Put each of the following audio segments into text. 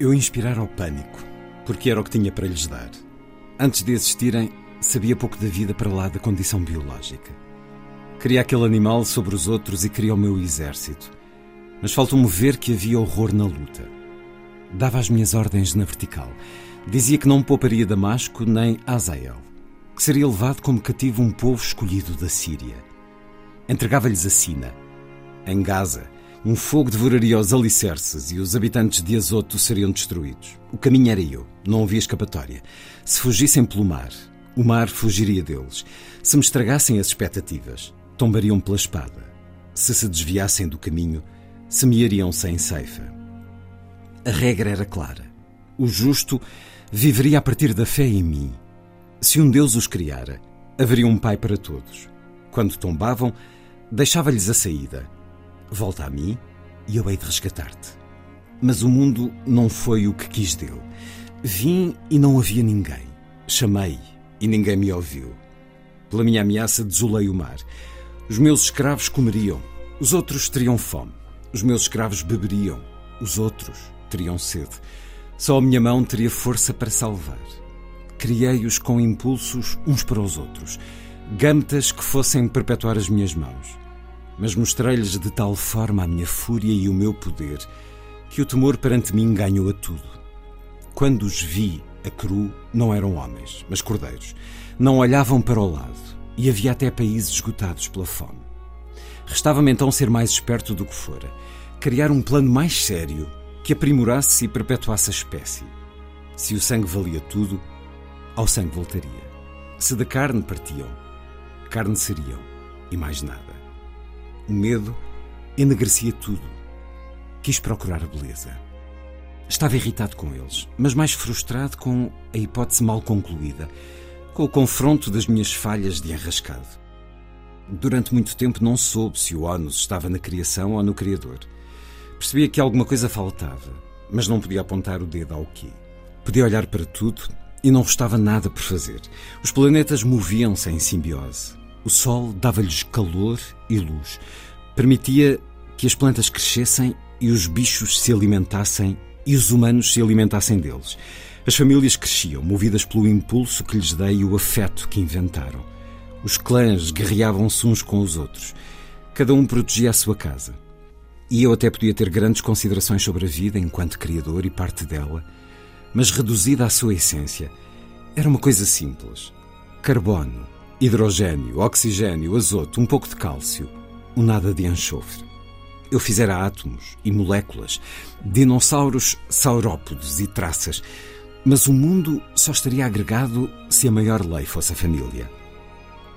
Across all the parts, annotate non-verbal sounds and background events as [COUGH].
Eu inspirara o pânico, porque era o que tinha para lhes dar. Antes de existirem, sabia pouco da vida para lá da condição biológica. Queria aquele animal sobre os outros e queria o meu exército. Mas faltou-me ver que havia horror na luta. Dava as minhas ordens na vertical. Dizia que não pouparia Damasco nem Azael, que seria levado como cativo um povo escolhido da Síria. Entregava-lhes a Sina. Em Gaza, um fogo devoraria os alicerces e os habitantes de Azoto seriam destruídos. O caminho era eu, não havia escapatória. Se fugissem pelo mar, o mar fugiria deles. Se me estragassem as expectativas, tombariam pela espada. Se se desviassem do caminho, semeariam sem ceifa. A regra era clara. O justo viveria a partir da fé em mim. Se um Deus os criara, haveria um Pai para todos. Quando tombavam, deixava-lhes a saída Volta a mim e eu hei de resgatar-te. Mas o mundo não foi o que quis dele. Vim e não havia ninguém. Chamei e ninguém me ouviu. Pela minha ameaça, desolei o mar. Os meus escravos comeriam, os outros teriam fome. Os meus escravos beberiam, os outros teriam sede. Só a minha mão teria força para salvar. Criei-os com impulsos uns para os outros, gâmetas que fossem perpetuar as minhas mãos mas mostrei-lhes de tal forma a minha fúria e o meu poder que o temor perante mim ganhou a tudo. Quando os vi a cru, não eram homens, mas cordeiros. Não olhavam para o lado e havia até países esgotados pela fome. Restava-me então ser mais esperto do que fora, criar um plano mais sério que aprimorasse e perpetuasse a espécie. Se o sangue valia tudo, ao sangue voltaria. Se da carne partiam, carne seriam e mais nada. O medo enegrecia tudo. Quis procurar a beleza. Estava irritado com eles, mas mais frustrado com a hipótese mal concluída, com o confronto das minhas falhas de enrascado. Durante muito tempo não soube se o ónus estava na criação ou no Criador. Percebia que alguma coisa faltava, mas não podia apontar o dedo ao quê. Podia olhar para tudo e não restava nada por fazer. Os planetas moviam-se em simbiose. O sol dava-lhes calor e luz, permitia que as plantas crescessem e os bichos se alimentassem e os humanos se alimentassem deles. As famílias cresciam, movidas pelo impulso que lhes dei e o afeto que inventaram. Os clãs guerreavam-se uns com os outros. Cada um protegia a sua casa. E eu até podia ter grandes considerações sobre a vida enquanto criador e parte dela, mas reduzida à sua essência, era uma coisa simples: carbono, Hidrogênio, oxigênio, azoto, um pouco de cálcio, um nada de enxofre. Eu fizera átomos e moléculas, dinossauros, saurópodes e traças, mas o mundo só estaria agregado se a maior lei fosse a família.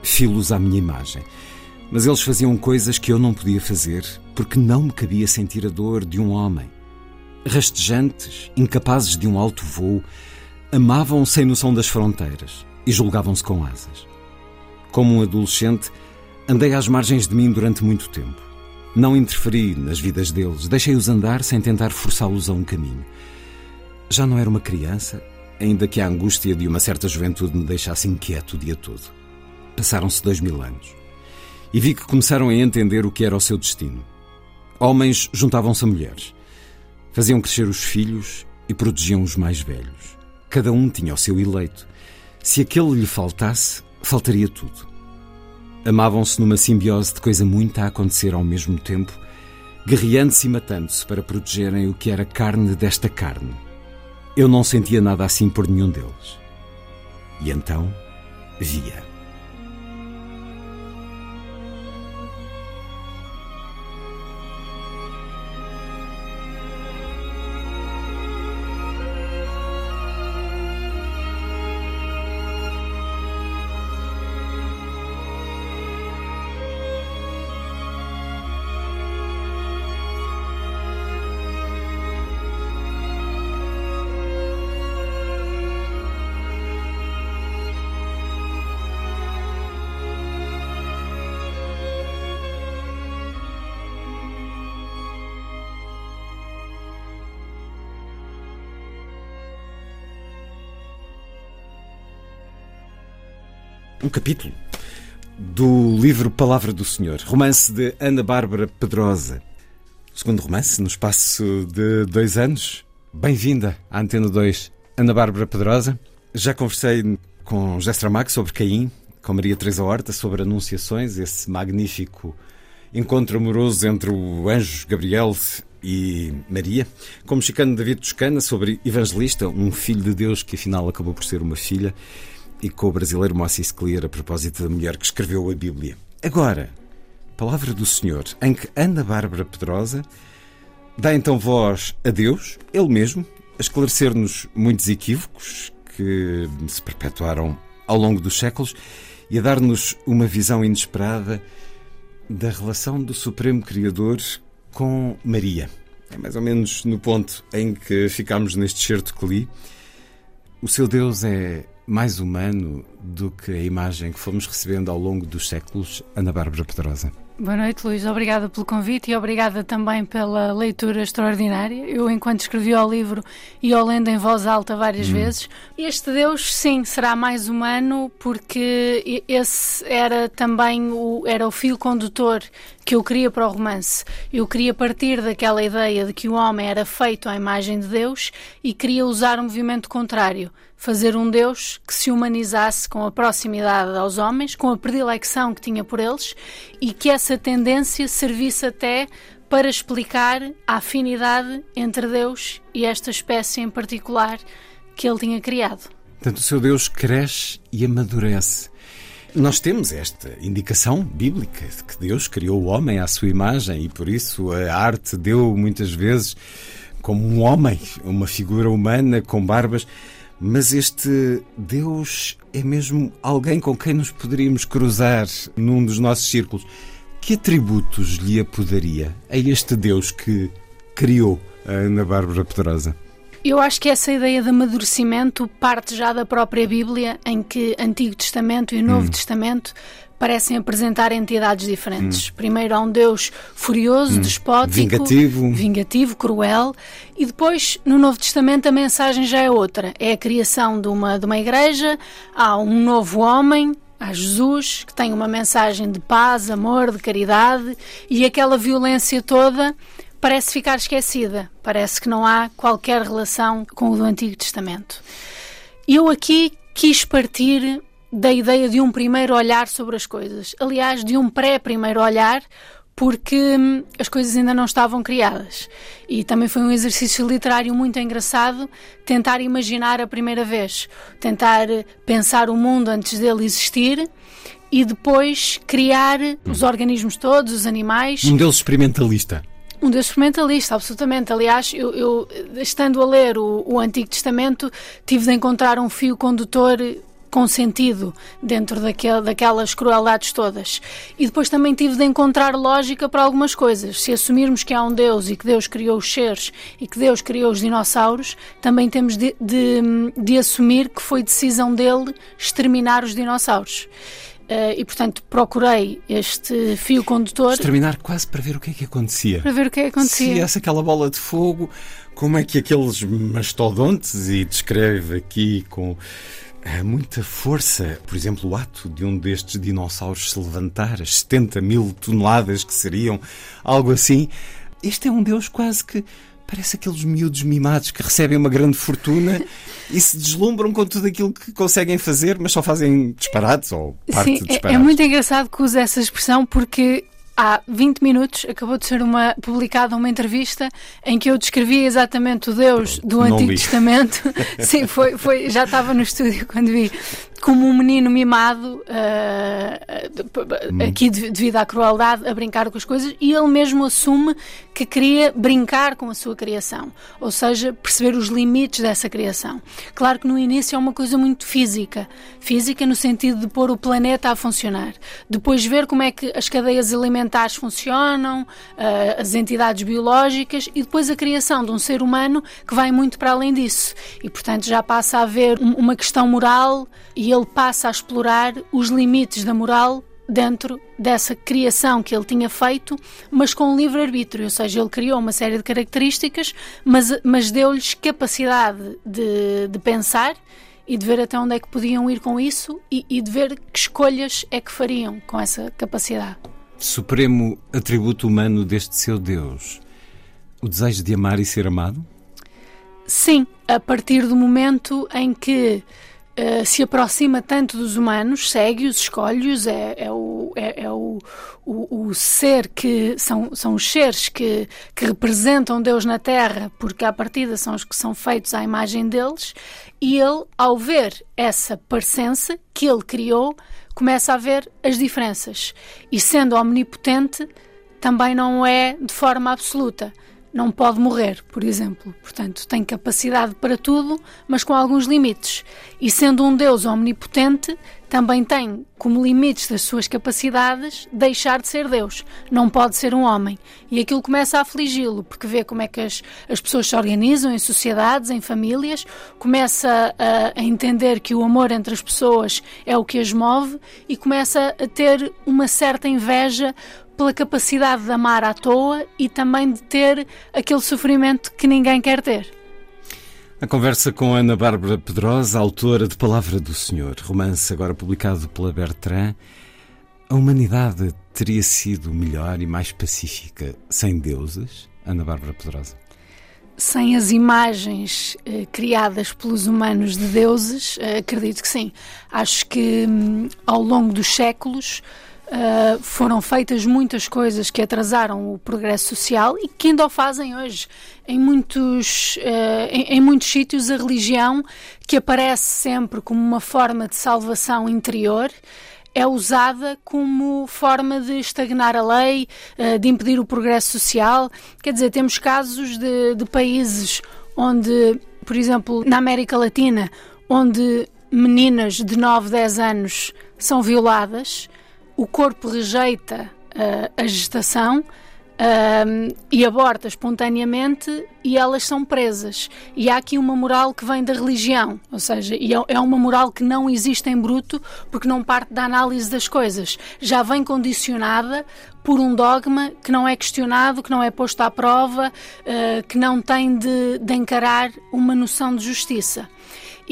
Filos à minha imagem, mas eles faziam coisas que eu não podia fazer porque não me cabia sentir a dor de um homem. Rastejantes, incapazes de um alto voo, amavam sem noção das fronteiras e julgavam-se com asas. Como um adolescente, andei às margens de mim durante muito tempo. Não interferi nas vidas deles, deixei-os andar sem tentar forçá-los a um caminho. Já não era uma criança, ainda que a angústia de uma certa juventude me deixasse inquieto o dia todo. Passaram-se dois mil anos. E vi que começaram a entender o que era o seu destino. Homens juntavam-se a mulheres. Faziam crescer os filhos e protegiam os mais velhos. Cada um tinha o seu eleito. Se aquele lhe faltasse, faltaria tudo. Amavam-se numa simbiose de coisa muita a acontecer ao mesmo tempo, guerreando-se e matando-se para protegerem o que era carne desta carne. Eu não sentia nada assim por nenhum deles. E então via. Um capítulo do livro Palavra do Senhor, romance de Ana Bárbara Pedrosa. Segundo romance, no espaço de dois anos. Bem-vinda à Antena 2, Ana Bárbara Pedrosa. Já conversei com José Stramac sobre Caim, com Maria Teresa Horta sobre Anunciações, esse magnífico encontro amoroso entre o anjo Gabriel e Maria, com o mexicano David Toscana sobre Evangelista, um filho de Deus que afinal acabou por ser uma filha, e com o brasileiro Moacir Clear a propósito da mulher que escreveu a Bíblia. Agora, Palavra do Senhor, em que Ana Bárbara Pedrosa dá então voz a Deus, Ele mesmo, a esclarecer-nos muitos equívocos que se perpetuaram ao longo dos séculos e a dar-nos uma visão inesperada da relação do Supremo Criador com Maria. É mais ou menos no ponto em que ficámos neste certo que li. O seu Deus é mais humano do que a imagem que fomos recebendo ao longo dos séculos, Ana Bárbara Pedrosa. Boa noite, Luís. Obrigada pelo convite e obrigada também pela leitura extraordinária. Eu, enquanto escrevi o livro e o lendo em voz alta várias hum. vezes, este Deus, sim, será mais humano porque esse era também o, era o fio condutor que eu queria para o romance. Eu queria partir daquela ideia de que o homem era feito à imagem de Deus e queria usar um movimento contrário fazer um Deus que se humanizasse com a proximidade aos homens, com a predilecção que tinha por eles e que essa tendência servisse até para explicar a afinidade entre Deus e esta espécie em particular que ele tinha criado. Portanto, o seu Deus cresce e amadurece. Nós temos esta indicação bíblica de que Deus criou o homem à sua imagem e por isso a arte deu muitas vezes como um homem, uma figura humana com barbas. Mas este Deus é mesmo alguém com quem nos poderíamos cruzar num dos nossos círculos. Que atributos lhe apodaria a este Deus que criou a Ana Bárbara Pedrosa? Eu acho que essa ideia de amadurecimento parte já da própria Bíblia, em que Antigo Testamento e Novo hum. Testamento parecem apresentar entidades diferentes. Hum. Primeiro há um Deus furioso, hum. despótico, vingativo. vingativo, cruel, e depois no Novo Testamento a mensagem já é outra. É a criação de uma, de uma igreja, há um novo homem, há Jesus, que tem uma mensagem de paz, amor, de caridade, e aquela violência toda parece ficar esquecida. Parece que não há qualquer relação com o do Antigo Testamento. Eu aqui quis partir da ideia de um primeiro olhar sobre as coisas. Aliás, de um pré-primeiro olhar, porque hum, as coisas ainda não estavam criadas. E também foi um exercício literário muito engraçado tentar imaginar a primeira vez, tentar pensar o mundo antes dele existir e depois criar os organismos todos, os animais. Um deles experimentalista. Um Deus experimentalista, absolutamente. Aliás, eu, eu estando a ler o, o Antigo Testamento, tive de encontrar um fio condutor com sentido dentro daquel, daquelas crueldades todas. E depois também tive de encontrar lógica para algumas coisas. Se assumirmos que há um Deus e que Deus criou os seres e que Deus criou os dinossauros, também temos de, de, de assumir que foi decisão dele exterminar os dinossauros. Uh, e, portanto, procurei este fio condutor. Exterminar quase para ver o que é que acontecia. Para ver o que é que acontecia. Se essa aquela bola de fogo, como é que aqueles mastodontes, e descreve aqui com é muita força. Por exemplo, o ato de um destes dinossauros se levantar, as 70 mil toneladas que seriam, algo assim. Este é um Deus quase que parece aqueles miúdos mimados que recebem uma grande fortuna e se deslumbram com tudo aquilo que conseguem fazer, mas só fazem disparados ou parte Sim, de disparados. É, é muito engraçado que use essa expressão porque há 20 minutos acabou de ser uma, publicada uma entrevista em que eu descrevi exatamente o Deus do Antigo Testamento. [LAUGHS] Sim, foi, foi, já estava no estúdio quando vi como um menino mimado, uh, aqui devido à crueldade, a brincar com as coisas, e ele mesmo assume que queria brincar com a sua criação, ou seja, perceber os limites dessa criação. Claro que no início é uma coisa muito física, física no sentido de pôr o planeta a funcionar, depois ver como é que as cadeias alimentares funcionam, uh, as entidades biológicas, e depois a criação de um ser humano que vai muito para além disso, e portanto já passa a haver uma questão moral e ele passa a explorar os limites da moral dentro dessa criação que ele tinha feito, mas com livre-arbítrio, ou seja, ele criou uma série de características, mas, mas deu-lhes capacidade de, de pensar e de ver até onde é que podiam ir com isso e, e de ver que escolhas é que fariam com essa capacidade. Supremo atributo humano deste seu Deus, o desejo de amar e ser amado? Sim, a partir do momento em que uh, se aproxima tanto dos humanos, segue-os, escolhe-os, é, é, o, é, é o, o, o, ser que são, são os seres que, que representam Deus na Terra, porque à partida são os que são feitos à imagem deles, e ele, ao ver essa parecença que ele criou, começa a ver as diferenças. E sendo omnipotente, também não é de forma absoluta não pode morrer, por exemplo. Portanto, tem capacidade para tudo, mas com alguns limites. E sendo um Deus omnipotente, também tem como limites das suas capacidades deixar de ser Deus. Não pode ser um homem. E aquilo começa a afligi-lo, porque vê como é que as, as pessoas se organizam em sociedades, em famílias, começa a, a entender que o amor entre as pessoas é o que as move e começa a ter uma certa inveja pela capacidade de amar à toa e também de ter aquele sofrimento que ninguém quer ter. A conversa com Ana Bárbara Pedrosa, autora de Palavra do Senhor, romance agora publicado pela Bertrand. A humanidade teria sido melhor e mais pacífica sem deuses? Ana Bárbara Pedrosa. Sem as imagens eh, criadas pelos humanos de deuses, eh, acredito que sim. Acho que hum, ao longo dos séculos Uh, foram feitas muitas coisas que atrasaram o progresso social e que ainda o fazem hoje. Em muitos, uh, em, em, muitos sítios, a religião, que aparece sempre como uma forma de salvação interior, é usada como forma de estagnar a lei, uh, de impedir o progresso social. Quer dizer, temos casos de, de países onde, por exemplo, na América Latina, onde meninas de 9, 10 anos são violadas o corpo rejeita uh, a gestação uh, e aborta espontaneamente e elas são presas. E há aqui uma moral que vem da religião, ou seja, é, é uma moral que não existe em bruto porque não parte da análise das coisas. Já vem condicionada por um dogma que não é questionado, que não é posto à prova, uh, que não tem de, de encarar uma noção de justiça.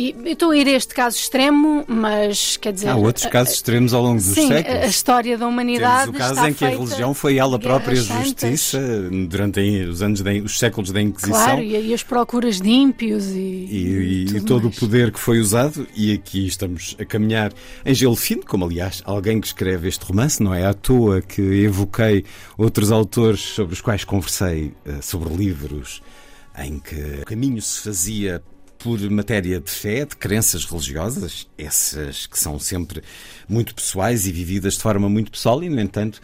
E estou a ir a este caso extremo, mas quer dizer. Há outros casos extremos ao longo dos sim, séculos. a história da humanidade. Temos o caso em que a religião foi ela própria justiça durante os anos, de, os séculos da Inquisição. Claro, e, as procuras de ímpios e. E, e, e todo mais. o poder que foi usado, e aqui estamos a caminhar em gelo fino, como aliás alguém que escreve este romance, não é à toa que evoquei outros autores sobre os quais conversei eh, sobre livros em que o caminho se fazia por matéria de fé, de crenças religiosas, essas que são sempre muito pessoais e vividas de forma muito pessoal, e, no entanto,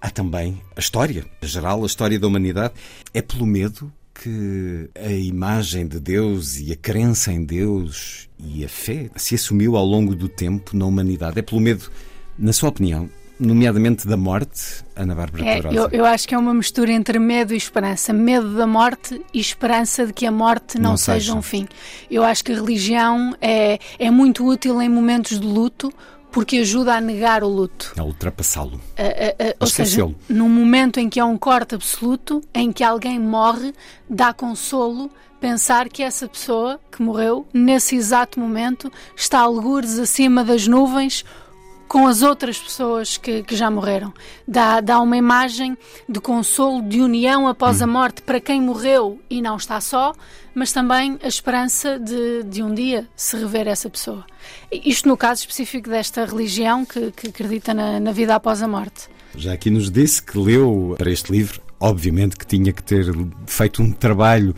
há também a história, a geral, a história da humanidade. É pelo medo que a imagem de Deus e a crença em Deus e a fé se assumiu ao longo do tempo na humanidade. É pelo medo, na sua opinião, nomeadamente da morte, Ana Bárbara é, eu, eu, acho que é uma mistura entre medo e esperança. Medo da morte e esperança de que a morte não, não seja, seja um fim. Eu acho que a religião é, é muito útil em momentos de luto, porque ajuda a negar o luto. A ultrapassá-lo. ou seja, num momento em que há um corte absoluto, em que alguém morre, dá consolo pensar que essa pessoa que morreu, nesse exato momento, está algures acima das nuvens com as outras pessoas que, que já morreram. Dá, dá uma imagem de consolo, de união após hum. a morte para quem morreu e não está só, mas também a esperança de, de um dia se rever essa pessoa. Isto no caso específico desta religião que, que acredita na, na vida após a morte. Já aqui nos disse que leu para este livro, obviamente que tinha que ter feito um trabalho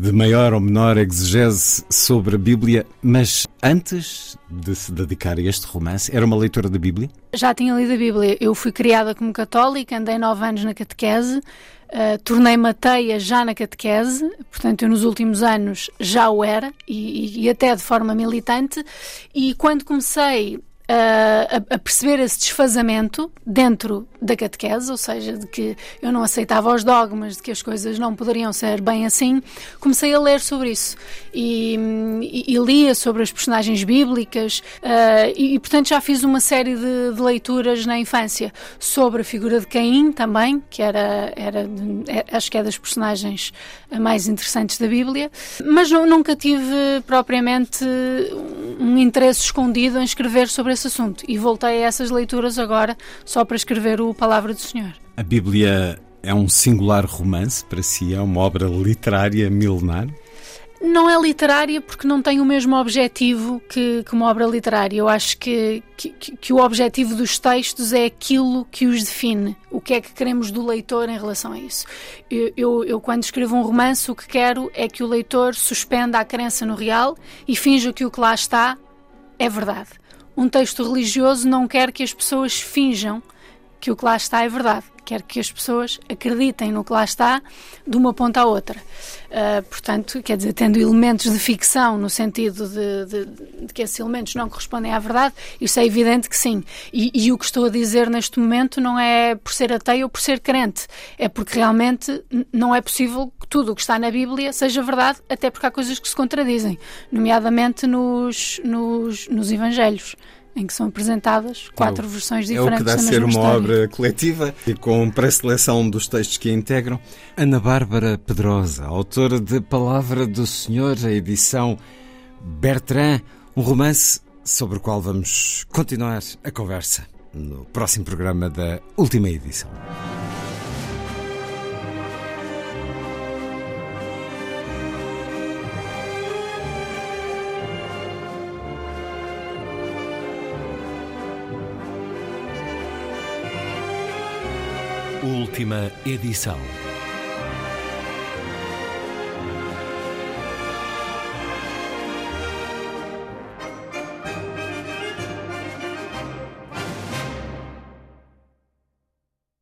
de maior ou menor exegese sobre a Bíblia, mas antes de se dedicar a este romance, era uma leitora da Bíblia? Já tinha lido a Bíblia. Eu fui criada como católica, andei nove anos na catequese, uh, tornei-me ateia já na catequese, portanto, eu nos últimos anos já o era, e, e até de forma militante, e quando comecei a, a, perceber esse desfazamento dentro da catequese, ou seja, de que eu não aceitava os dogmas, de que as coisas não poderiam ser bem assim, comecei a ler sobre isso. E, e, e lia sobre as personagens bíblicas uh, e, e, portanto, já fiz uma série de, de, leituras na infância sobre a figura de Caim também, que era, era é, acho que é das personagens mais interessantes da Bíblia, mas nunca tive propriamente um interesse escondido em escrever sobre esse assunto. E voltei a essas leituras agora só para escrever o Palavra do Senhor. A Bíblia é um singular romance para si? É uma obra literária milenar? não é literária porque não tem o mesmo objetivo que, que uma obra literária. Eu acho que, que, que, o objetivo dos textos é aquilo que os define. O que é que queremos do leitor em relação a isso? Eu, eu, eu, quando escrevo um romance, o que quero é que o leitor suspenda a crença no real e finja que o que lá está é verdade. Um texto religioso não quer que as pessoas finjam que o que lá está é verdade quer que as pessoas acreditem no que lá está de uma ponta à outra. Uh, portanto, quer dizer, tendo elementos de ficção no sentido de, de, de, que esses elementos não correspondem à verdade, isso é evidente que sim. E, e, o que estou a dizer neste momento não é por ser ateu ou por ser crente, é porque realmente não é possível que tudo o que está na Bíblia seja verdade, até porque há coisas que se contradizem, nomeadamente nos, nos, nos Evangelhos em que são apresentadas quatro versões diferentes. É o que dá a ser uma história. obra coletiva e com pré-seleção dos textos que a integram. Ana Bárbara Pedrosa, autora de Palavra do Senhor, a edição Bertrand, um romance sobre o qual vamos continuar a conversa no próximo programa da última edição. Última edição.